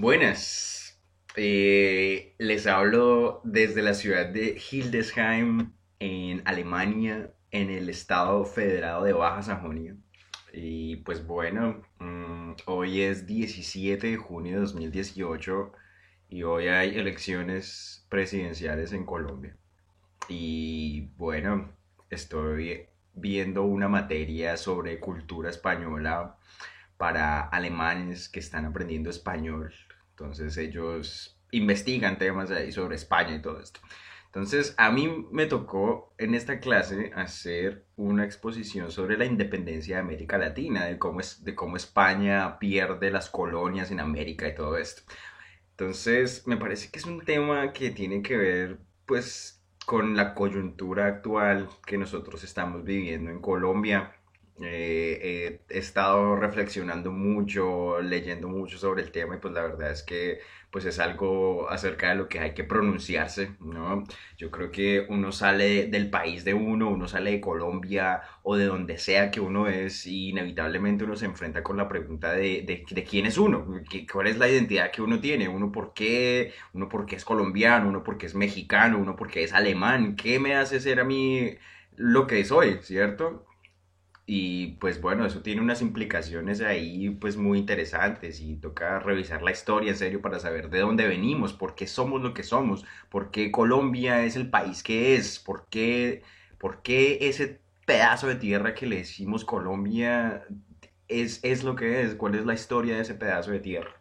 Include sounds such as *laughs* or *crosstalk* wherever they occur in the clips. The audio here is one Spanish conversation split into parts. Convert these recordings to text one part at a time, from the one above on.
Buenas, Eh, les hablo desde la ciudad de Hildesheim, en Alemania, en el estado federado de Baja Sajonia. Y pues bueno, mm, hoy es 17 de junio de 2018 y hoy hay elecciones presidenciales en Colombia. Y bueno, estoy viendo una materia sobre cultura española para alemanes que están aprendiendo español. Entonces ellos investigan temas ahí sobre España y todo esto. Entonces a mí me tocó en esta clase hacer una exposición sobre la independencia de América Latina, de cómo, es, de cómo España pierde las colonias en América y todo esto. Entonces me parece que es un tema que tiene que ver pues con la coyuntura actual que nosotros estamos viviendo en Colombia eh, he estado reflexionando mucho, leyendo mucho sobre el tema y pues la verdad es que pues es algo acerca de lo que hay que pronunciarse, ¿no? Yo creo que uno sale del país de uno, uno sale de Colombia o de donde sea que uno es y inevitablemente uno se enfrenta con la pregunta de, de, quién es uno, cuál es la identidad que uno tiene, uno por qué, uno por qué es colombiano, uno por qué es mexicano, uno por qué es alemán, ¿qué me hace ser a mí lo que soy, ¿cierto? Y pues bueno, eso tiene unas implicaciones ahí pues muy interesantes y toca revisar la historia en serio para saber de dónde venimos, por qué somos lo que somos, por qué Colombia es el país que es, por qué, por qué ese pedazo de tierra que le decimos Colombia es, es lo que es, cuál es la historia de ese pedazo de tierra.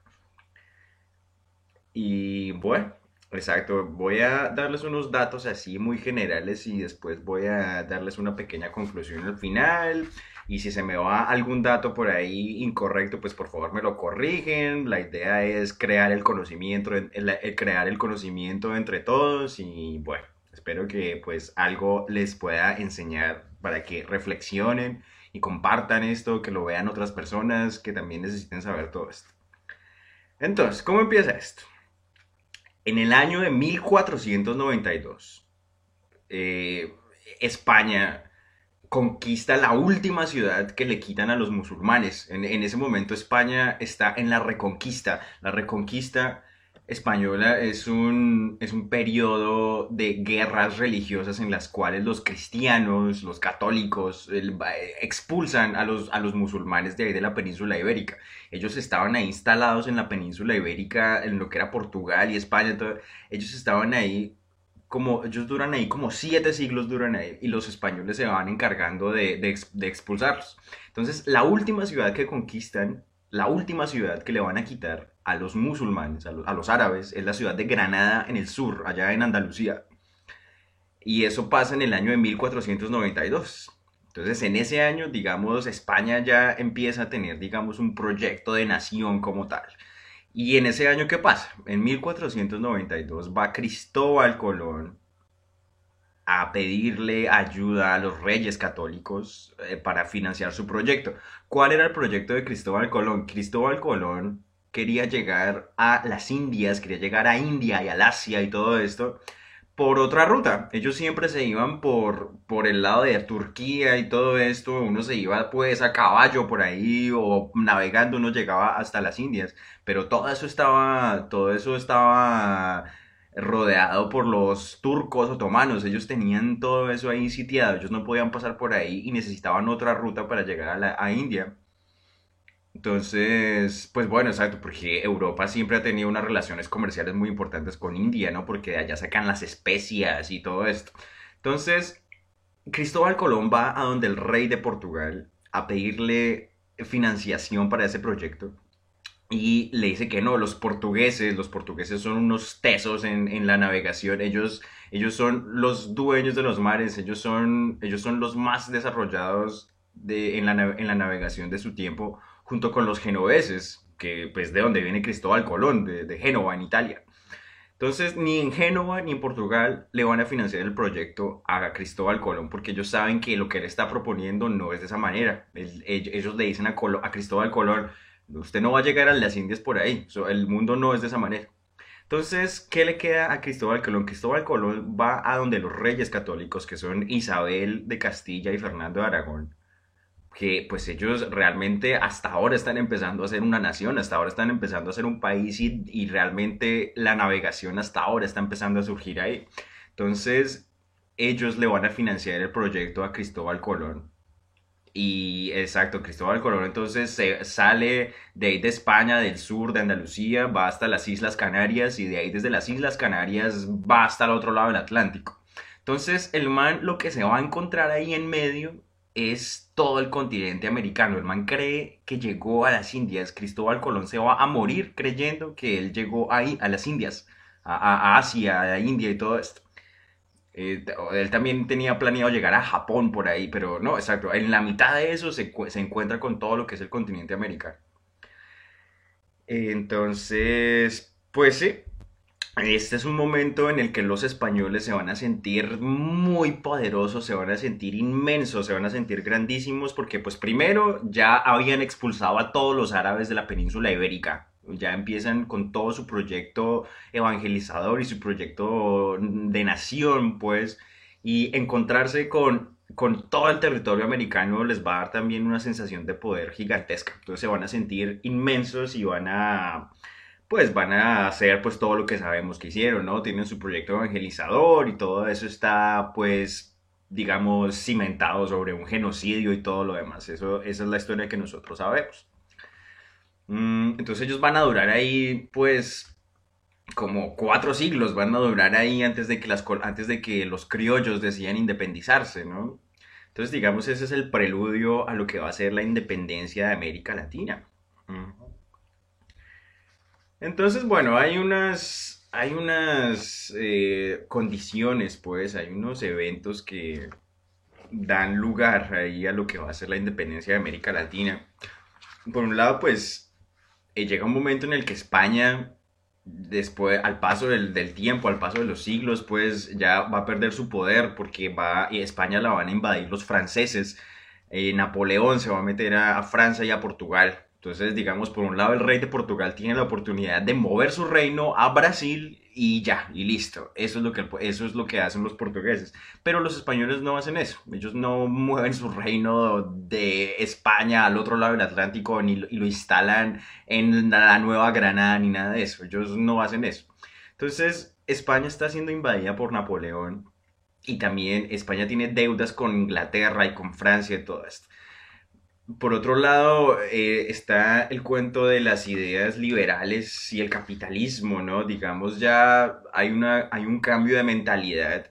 Y bueno, exacto, voy a darles unos datos así muy generales y después voy a darles una pequeña conclusión al final. Y si se me va algún dato por ahí incorrecto, pues por favor me lo corrigen. La idea es crear el conocimiento, el, el crear el conocimiento entre todos y bueno, espero que pues algo les pueda enseñar para que reflexionen y compartan esto, que lo vean otras personas que también necesiten saber todo esto. Entonces, ¿cómo empieza esto? En el año de 1492, eh, España conquista la última ciudad que le quitan a los musulmanes. En, en, ese momento España está en la reconquista. La reconquista española es un, es un periodo de guerras religiosas en las cuales los cristianos, los católicos, expulsan a los, a los musulmanes de ahí de la península ibérica. Ellos estaban ahí instalados en la península ibérica, en lo que era Portugal y España. Ellos estaban ahí como, ellos duran ahí como siete siglos duran ahí y los españoles se van encargando de, de, de expulsarlos. Entonces, la última ciudad que conquistan, la última ciudad que le van a quitar a los musulmanes, a los, árabes, es la ciudad de Granada en el sur, allá en Andalucía. Y eso pasa en el año de 1492. Entonces, en ese año, digamos, España ya empieza a tener, digamos, un proyecto de nación como tal. Y en ese año, ¿qué pasa? En 1492 va Cristóbal Colón a pedirle ayuda a los reyes católicos eh, para financiar su proyecto. ¿Cuál era el proyecto de Cristóbal Colón? Cristóbal Colón quería llegar a las Indias, quería llegar a India y al Asia y todo esto por otra ruta. Ellos siempre se iban por, por el lado de Turquía y todo esto. Uno se iba pues a caballo por ahí o navegando, uno llegaba hasta las Indias. Pero todo eso estaba, todo eso estaba rodeado por los turcos otomanos. Ellos tenían todo eso ahí sitiado. Ellos no podían pasar por ahí y necesitaban otra ruta para llegar a, la, a India. Entonces, pues bueno, exacto, porque Europa siempre ha tenido unas relaciones comerciales muy importantes con India, ¿no? Porque de allá sacan las especias y todo esto. Entonces, Cristóbal Colón va a donde el rey de Portugal a pedirle financiación para ese proyecto y le dice que no, los portugueses, los portugueses son unos tesos en, en la navegación, ellos, ellos son los dueños de los mares, ellos son, ellos son los más desarrollados de, en, la, en la navegación de su tiempo junto con los genoveses, que pues de donde viene Cristóbal Colón, de, de Génova, en Italia. Entonces, ni en Génova ni en Portugal le van a financiar el proyecto a Cristóbal Colón porque ellos saben que lo que él está proponiendo no es de esa manera. El, ellos le dicen a, Colón, a, Cristóbal Colón, usted no va a llegar a las Indias por ahí, el mundo no es de esa manera. Entonces, ¿qué le queda a Cristóbal Colón? Cristóbal Colón va a donde los reyes católicos, que son Isabel de Castilla y Fernando de Aragón, que pues ellos realmente hasta ahora están empezando a ser una nación, hasta ahora están empezando a ser un país y, y realmente la navegación hasta ahora está empezando a surgir ahí. Entonces ellos le van a financiar el proyecto a Cristóbal Colón. Y exacto, Cristóbal Colón entonces se sale de ahí de España, del sur, de Andalucía, va hasta las Islas Canarias y de ahí desde las Islas Canarias va hasta el otro lado del Atlántico. Entonces el man lo que se va a encontrar ahí en medio es todo el continente americano. El man cree que llegó a las Indias. Cristóbal Colón se va a morir creyendo que él llegó ahí, a las Indias, a, Asia, a India y todo esto. Eh, él también tenía planeado llegar a Japón por ahí, pero no, exacto. En la mitad de eso se, se encuentra con todo lo que es el continente americano. Entonces, pues sí, este es un momento en el que los españoles se van a sentir muy poderosos, se van a sentir inmensos, se van a sentir grandísimos porque pues primero ya habían expulsado a todos los árabes de la península ibérica. Ya empiezan con todo su proyecto evangelizador y su proyecto de nación, pues, y encontrarse con, con todo el territorio americano les va a dar también una sensación de poder gigantesca. Entonces se van a sentir inmensos y van a pues van a hacer pues todo lo que sabemos que hicieron, ¿no? Tienen su proyecto evangelizador y todo eso está pues digamos cimentado sobre un genocidio y todo lo demás. Eso, esa es la historia que nosotros sabemos. Mm, entonces ellos van a durar ahí pues como cuatro siglos, van a durar ahí antes de que, las, antes de que los criollos decidan independizarse, ¿no? Entonces digamos ese es el preludio a lo que va a ser la independencia de América Latina. Entonces, bueno, hay unas, hay unas eh, condiciones, pues, hay unos eventos que dan lugar ahí a lo que va a ser la independencia de América Latina. Por un lado, pues, eh, llega un momento en el que España, después, al paso del, tiempo, al paso de los siglos, pues, ya va a perder su poder porque va, y España la van a invadir los franceses. Eh, Napoleón se va a meter a Francia y a Portugal entonces, digamos, por un lado el rey de Portugal tiene la oportunidad de mover su reino a Brasil y ya, y listo. Eso es lo que, eso es lo que hacen los portugueses. Pero los españoles no hacen eso. Ellos no mueven su reino de España al otro lado del Atlántico ni, y lo instalan en la Nueva Granada ni nada de eso. Ellos no hacen eso. Entonces, España está siendo invadida por Napoleón y también España tiene deudas con Inglaterra y con Francia y todo esto. Por otro lado, eh, está el cuento de las ideas liberales y el capitalismo, ¿no? Digamos, ya hay, una, hay un cambio de mentalidad.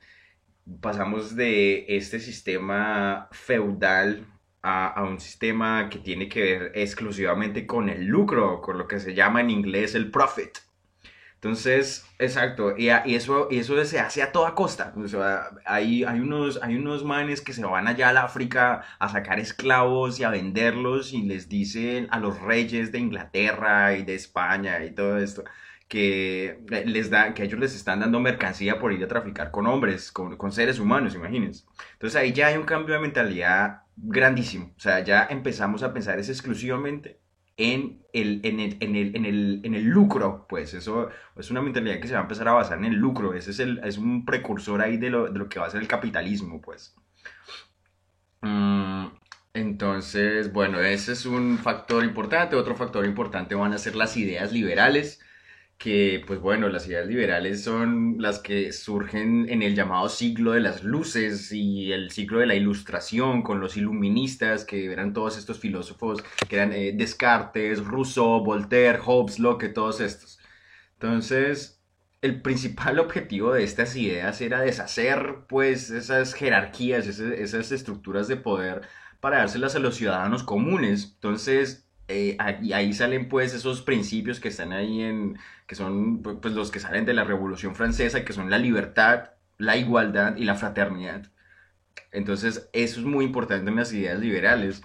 Pasamos de este sistema feudal a, a, un sistema que tiene que ver exclusivamente con el lucro, con lo que se llama en inglés el profit. Entonces, exacto, y, eso, se hace a toda costa. Hay, unos, hay unos manes que se van allá al África a sacar esclavos y a venderlos y les dicen a los reyes de Inglaterra y de España y todo esto que les da, que ellos les están dando mercancía por ir a traficar con hombres, con, con seres humanos, imagínense. Entonces ahí ya hay un cambio de mentalidad grandísimo. O sea, ya empezamos a pensar es exclusivamente en el, en el, en el, en el, en el lucro, pues eso es una mentalidad que se va a empezar a basar en el lucro, ese es, el, es un precursor ahí de lo, de lo que va a ser el capitalismo, pues. Mm, entonces, bueno, ese es un factor importante, otro factor importante van a ser las ideas liberales, que pues bueno, las ideas liberales son las que surgen en el llamado siglo de las luces y el siglo de la ilustración con los iluministas, que eran todos estos filósofos que eran eh, Descartes, Rousseau, Voltaire, Hobbes, Locke, todos estos. Entonces, el principal *laughs* objetivo de estas ideas era deshacer pues esas jerarquías, esas, esas estructuras de poder para dárselas a los ciudadanos comunes. Entonces, eh, y ahí salen pues esos principios que están ahí en, que son pues los que salen de la Revolución Francesa, que son la libertad, la igualdad y la fraternidad. Entonces eso es muy importante en las ideas liberales.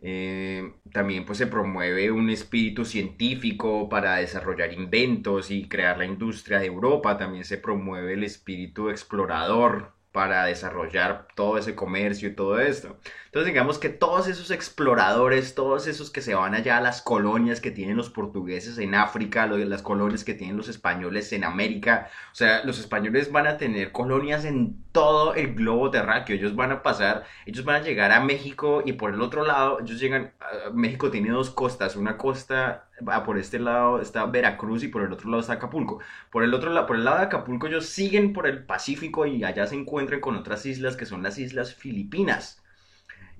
Eh, también pues se promueve un espíritu científico para desarrollar inventos y crear la industria de Europa. También se promueve el espíritu explorador para desarrollar todo ese comercio y todo esto. Entonces digamos que todos esos exploradores, todos esos que se van allá a las colonias que tienen los portugueses en África, las colonias que tienen los españoles en América, o sea, los españoles van a tener colonias en todo el globo terráqueo, ellos van a pasar, ellos van a llegar a México y por el otro lado, ellos llegan, México tiene dos costas, una costa por este lado está Veracruz y por el otro lado está Acapulco. Por el otro lado, por el lado de Acapulco ellos siguen por el Pacífico y allá se encuentran con otras islas que son las islas Filipinas.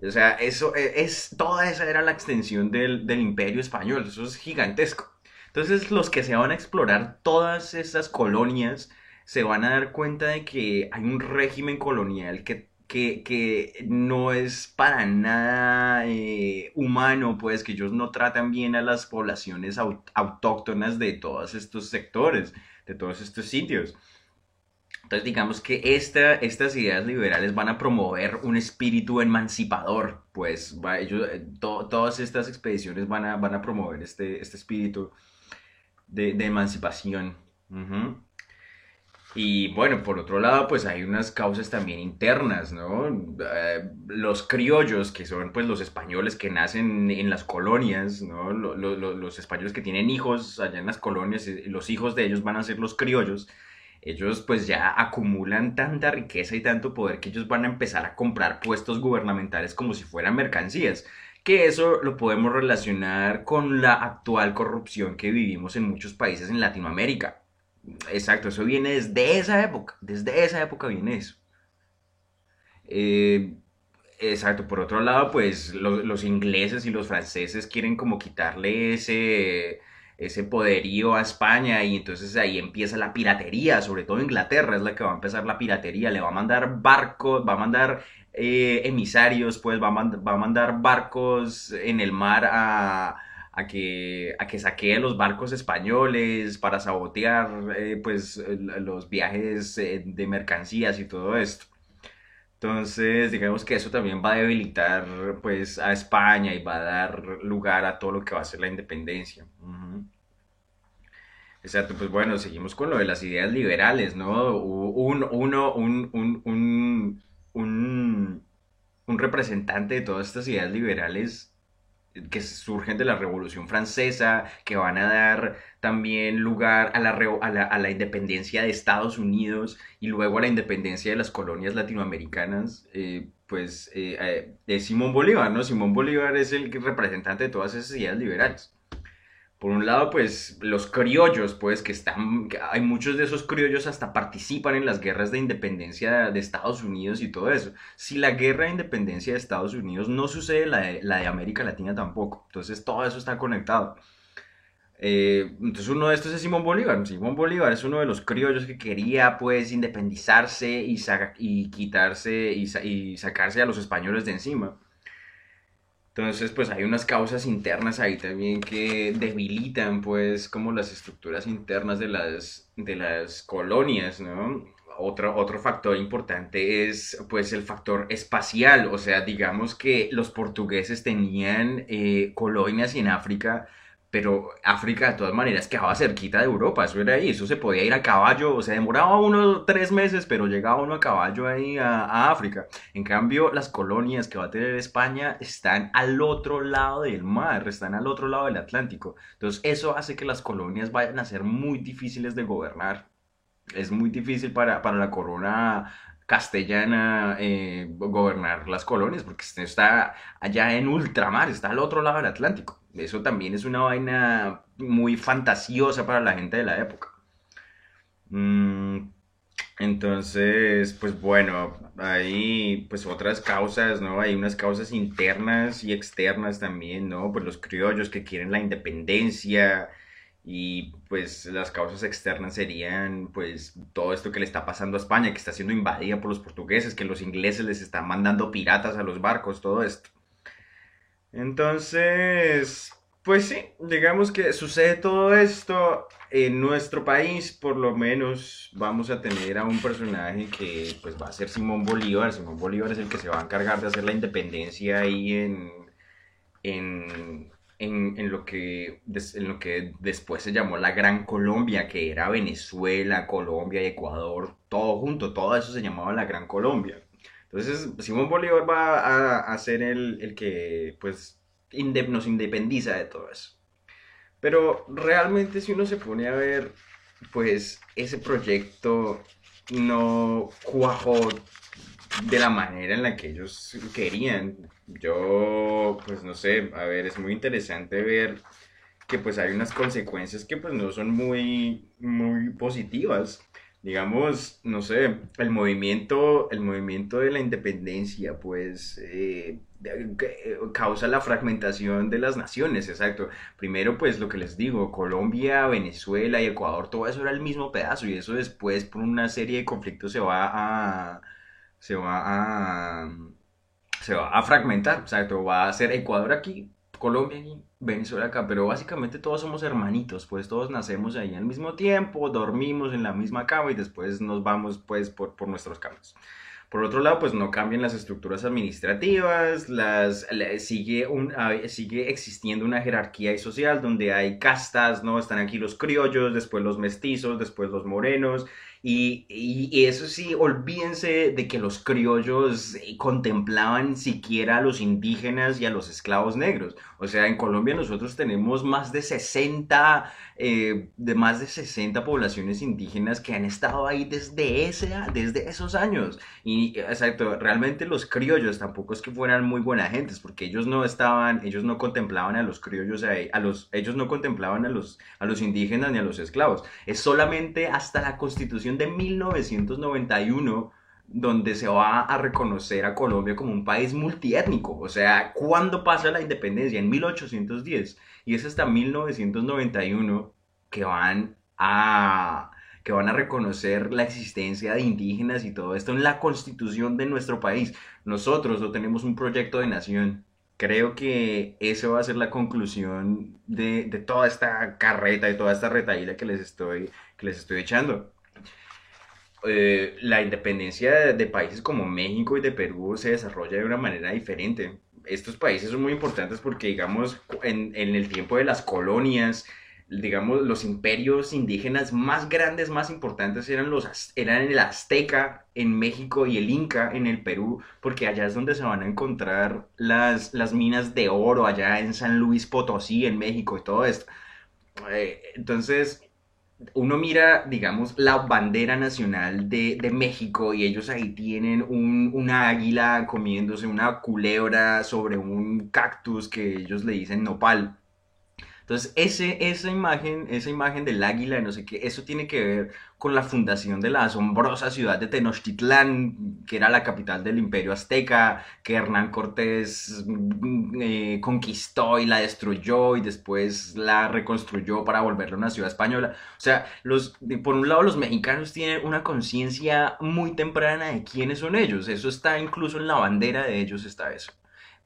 O sea, eso e, es, toda esa era la extensión del, del imperio español, eso es gigantesco. Entonces los que se van a explorar todas esas colonias se van a dar cuenta de que hay un régimen colonial que que, no es para nada eh, humano, pues que ellos no tratan bien a las poblaciones autóctonas de todos estos sectores, de todos estos sitios. Entonces digamos que esta, estas ideas liberales van a promover un espíritu emancipador, pues ellos, eh, todas estas expediciones van a, van a promover este, este espíritu de, emancipación. Y bueno, por otro lado, pues hay unas causas también internas, ¿no? Eh, los criollos, que son pues los españoles que nacen en las colonias, ¿no? los españoles que tienen hijos allá en las colonias, los hijos de ellos van a ser los criollos. Ellos pues ya acumulan tanta riqueza y tanto poder que ellos van a empezar a comprar puestos gubernamentales como si fueran mercancías que eso lo podemos relacionar con la actual corrupción que vivimos en muchos países en Latinoamérica. Exacto, eso viene desde esa época, desde esa época viene eso. Eh, exacto, por otro lado, pues los ingleses y los franceses quieren como quitarle ese, ese poderío a España y entonces ahí empieza la piratería, sobre todo Inglaterra es la que va a empezar la piratería, le va a mandar barcos, va a mandar eh, emisarios, pues va va a mandar barcos en el mar a a que, a que saquee los barcos españoles para sabotear eh, pues los viajes eh, de mercancías y todo esto. Entonces, digamos que eso también va a debilitar pues a España y va a dar lugar a todo lo que va a ser la independencia. Exacto, pues bueno, seguimos con lo de las ideas liberales, ¿no? Un, uno, un, un, un, un, un representante de todas estas ideas liberales que surgen de la Revolución Francesa, que van a dar también lugar a la, a la, independencia de Estados Unidos y luego a la independencia de las colonias latinoamericanas, eh, pues eh, eh, es Simón Bolívar, ¿no? Simón Bolívar es el representante de todas esas ideas liberales por un lado, pues los criollos, pues que están, hay muchos de esos criollos hasta participan en las guerras de independencia de, Estados Unidos y todo eso. Si la guerra de independencia de Estados Unidos no sucede, la de, América Latina tampoco. Entonces todo eso está conectado. Eh, entonces uno de estos es Simón Bolívar. Simón Bolívar es uno de los criollos que quería pues independizarse y, y quitarse y sacarse a los españoles de encima. Entonces, pues hay unas causas internas ahí también que debilitan, pues, como las estructuras internas de las, de las colonias, ¿no? Otro, otro factor importante es, pues, el factor espacial. O sea, digamos que los portugueses tenían eh, colonias en África pero África de todas maneras quedaba cerquita de Europa, eso era ahí, eso se podía ir a caballo, o sea, demoraba uno tres meses, pero llegaba uno a caballo ahí a, África. En cambio, las colonias que va a tener España están al otro lado del mar, están al otro lado del Atlántico. Entonces, eso hace que las colonias vayan a ser muy difíciles de gobernar. Es muy difícil para, para la corona castellana eh, gobernar las colonias, porque está allá en ultramar, está al otro lado del Atlántico. Eso también es una vaina muy fantasiosa para la gente de la época. Mm, entonces, pues bueno, hay pues otras causas, ¿no? Hay unas causas internas y externas también, ¿no? Pues los criollos que quieren la independencia y pues las causas externas serían pues todo esto que le está pasando a España, que está siendo invadida por los portugueses, que los ingleses les están mandando piratas a los barcos, todo esto. Entonces, pues sí, digamos que sucede todo esto en nuestro país, por lo menos vamos a tener a un personaje que pues va a ser Simón Bolívar. Simón Bolívar es el que se va a encargar de hacer la independencia ahí en, en, en, lo que, en lo que después se llamó la Gran Colombia, que era Venezuela, Colombia y Ecuador, todo junto, todo eso se llamaba la Gran Colombia. Entonces, Simón Bolívar va a, ser el, que, pues, nos independiza de todo eso. Pero realmente si uno se pone a ver, pues, ese proyecto no cuajó de la manera en la que ellos querían. Yo, pues no sé, a ver, es muy interesante ver que pues hay unas consecuencias que pues no son muy, muy positivas. Digamos, no sé, el movimiento, el movimiento de la independencia, pues eh, causa la fragmentación de las naciones, exacto. Primero, pues lo que les digo, Colombia, Venezuela y Ecuador, todo eso era el mismo pedazo y eso después por una serie de conflictos se va a, se va a, se va a fragmentar, exacto, va a ser Ecuador aquí, Colombia aquí, Venezuela acá, pero básicamente todos somos hermanitos, pues todos nacemos ahí al mismo tiempo, dormimos en la misma cama y después nos vamos pues por, por nuestros campos. Por otro lado, pues no cambian las estructuras administrativas, las, sigue, un, sigue existiendo una jerarquía social donde hay castas, ¿no? Están aquí los criollos, después los mestizos, después los morenos, y, eso sí, olvídense de que los criollos eh, contemplaban siquiera a los indígenas y a los esclavos negros. O sea, en Colombia nosotros tenemos más de 60, eh, de más de 60 poblaciones indígenas que han estado ahí desde, ese, desde esos años. Y exacto, realmente los criollos tampoco es que fueran muy buenas gentes, porque ellos no estaban, ellos no contemplaban a los criollos, a, los, ellos no contemplaban a los, a los indígenas ni a los esclavos. Es solamente hasta la constitución de 1991 donde se va a reconocer a Colombia como un país multiétnico. O sea, ¿cuándo pasa la independencia? En 1810. Y es hasta 1991 que van a que van a reconocer la existencia de indígenas y todo esto en la constitución de nuestro país. Nosotros no tenemos un proyecto de nación. Creo que eso va a ser la conclusión de, de toda esta carreta y toda esta retaíla que les estoy, que les estoy echando. Eh, la independencia de, países como México y de Perú se desarrolla de una manera diferente. Estos países son muy importantes porque, digamos, en, el tiempo de las colonias, digamos, los imperios indígenas más grandes, más importantes eran, los, eran el azteca en México y el inca en el Perú, porque allá es donde se van a encontrar las, las minas de oro, allá en San Luis Potosí, en México y todo esto. Eh, entonces, uno mira, digamos, la bandera nacional de, México y ellos ahí tienen un, una águila comiéndose una culebra sobre un cactus que ellos le dicen nopal. Entonces, ese, esa, imagen, esa imagen del águila, no sé qué, eso tiene que ver con la fundación de la asombrosa ciudad de Tenochtitlán, que era la capital del imperio azteca, que Hernán Cortés mm, eh, conquistó y la destruyó y después la reconstruyó para volverla una ciudad española. O sea, los, por un lado los mexicanos tienen una conciencia muy temprana de quiénes son ellos, eso está incluso en la bandera de ellos, está eso.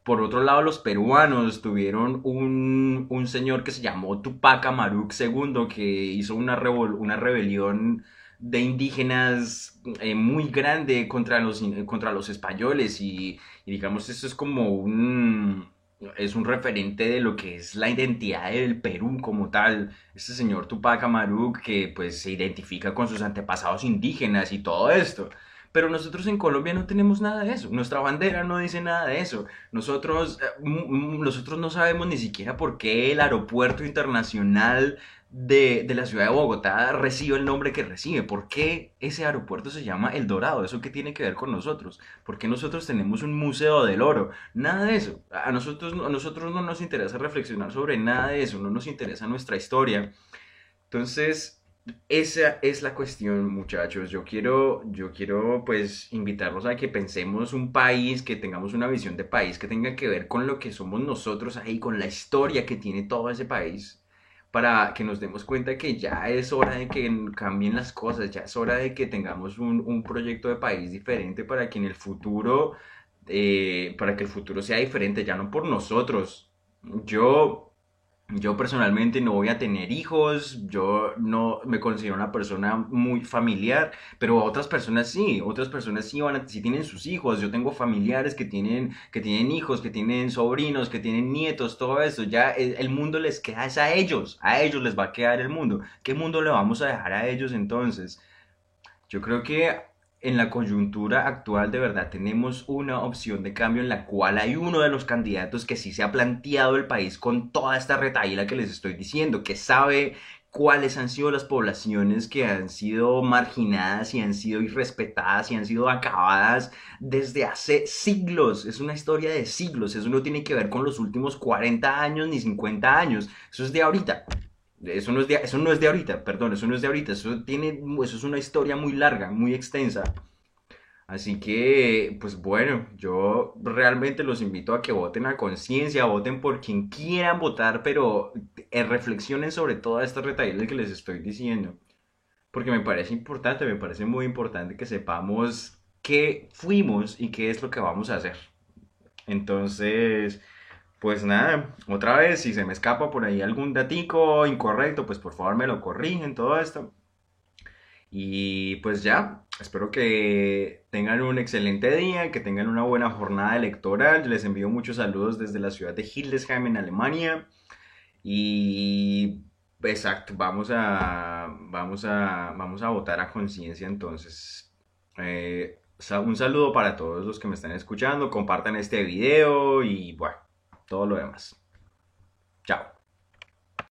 Por otro lado, los peruanos tuvieron un, un señor que se llamó Tupac Amaruc II, que hizo una, una rebelión de indígenas eh, muy grande contra los, contra los españoles y, digamos eso es como un es un referente de lo que es la identidad del Perú como tal. Este señor Tupac Amaruc que pues se identifica con sus antepasados indígenas y todo esto. Pero nosotros en Colombia no tenemos nada de eso. Nuestra bandera no dice nada de eso. Nosotros, eh, nosotros no sabemos ni siquiera por qué el aeropuerto internacional de, de, la ciudad de Bogotá recibe el nombre que recibe. ¿Por qué ese aeropuerto se llama El Dorado? ¿Eso qué tiene que ver con nosotros? ¿Por qué nosotros tenemos un museo del oro? Nada de eso. A nosotros, a nosotros no nos interesa reflexionar sobre nada de eso. No nos interesa nuestra historia. Entonces, esa es la cuestión, muchachos. Yo quiero, yo quiero, pues, invitarlos a que pensemos un país, que tengamos una visión de país que tenga que ver con lo que somos nosotros ahí, con la historia que tiene todo ese país, para que nos demos cuenta que ya es hora de que cambien las cosas, ya es hora de que tengamos un, un proyecto de país diferente para que en el futuro, eh, para que el futuro sea diferente, ya no por nosotros. Yo Yo personalmente no voy a tener hijos, yo no me considero una persona muy familiar, pero otras personas sí, otras personas sí van a, sí tienen sus hijos. Yo tengo familiares que tienen, que tienen hijos, que tienen sobrinos, que tienen nietos, todo eso. Ya el, mundo les queda es a ellos, a ellos les va a quedar el mundo. ¿Qué mundo le vamos a dejar a ellos entonces? Yo creo que en la coyuntura actual de verdad tenemos una opción de cambio en la cual hay uno de los candidatos que sí se ha planteado el país con toda esta retaíla que les estoy diciendo, que sabe cuáles han sido las poblaciones que han sido marginadas y han sido irrespetadas y han sido acabadas desde hace siglos. Es una historia de siglos. Eso no tiene que ver con los últimos 40 años ni 50 años. Eso es de ahorita. Eso no es de, eso no es de ahorita, perdón, eso no es de ahorita, eso, tiene, eso es una historia muy larga, muy extensa. Así que, pues bueno, yo realmente los invito a que voten a conciencia, voten por quien quieran votar, pero eh, reflexionen sobre toda esta retaíla que les estoy diciendo. Porque me parece importante, me parece muy importante que sepamos qué fuimos y qué es lo que vamos a hacer. Entonces, pues nada, otra vez, si se me escapa por ahí algún datico incorrecto, pues por favor me lo corrigen todo esto. Y pues ya, espero que tengan un excelente día, que tengan una buena jornada electoral. Les envío muchos saludos desde la ciudad de Hildesheim en Alemania. Y exacto, vamos a, vamos a, vamos a votar a conciencia entonces. Eh, un saludo para todos los que me están escuchando, compartan este video y bueno todo lo demás. Chao.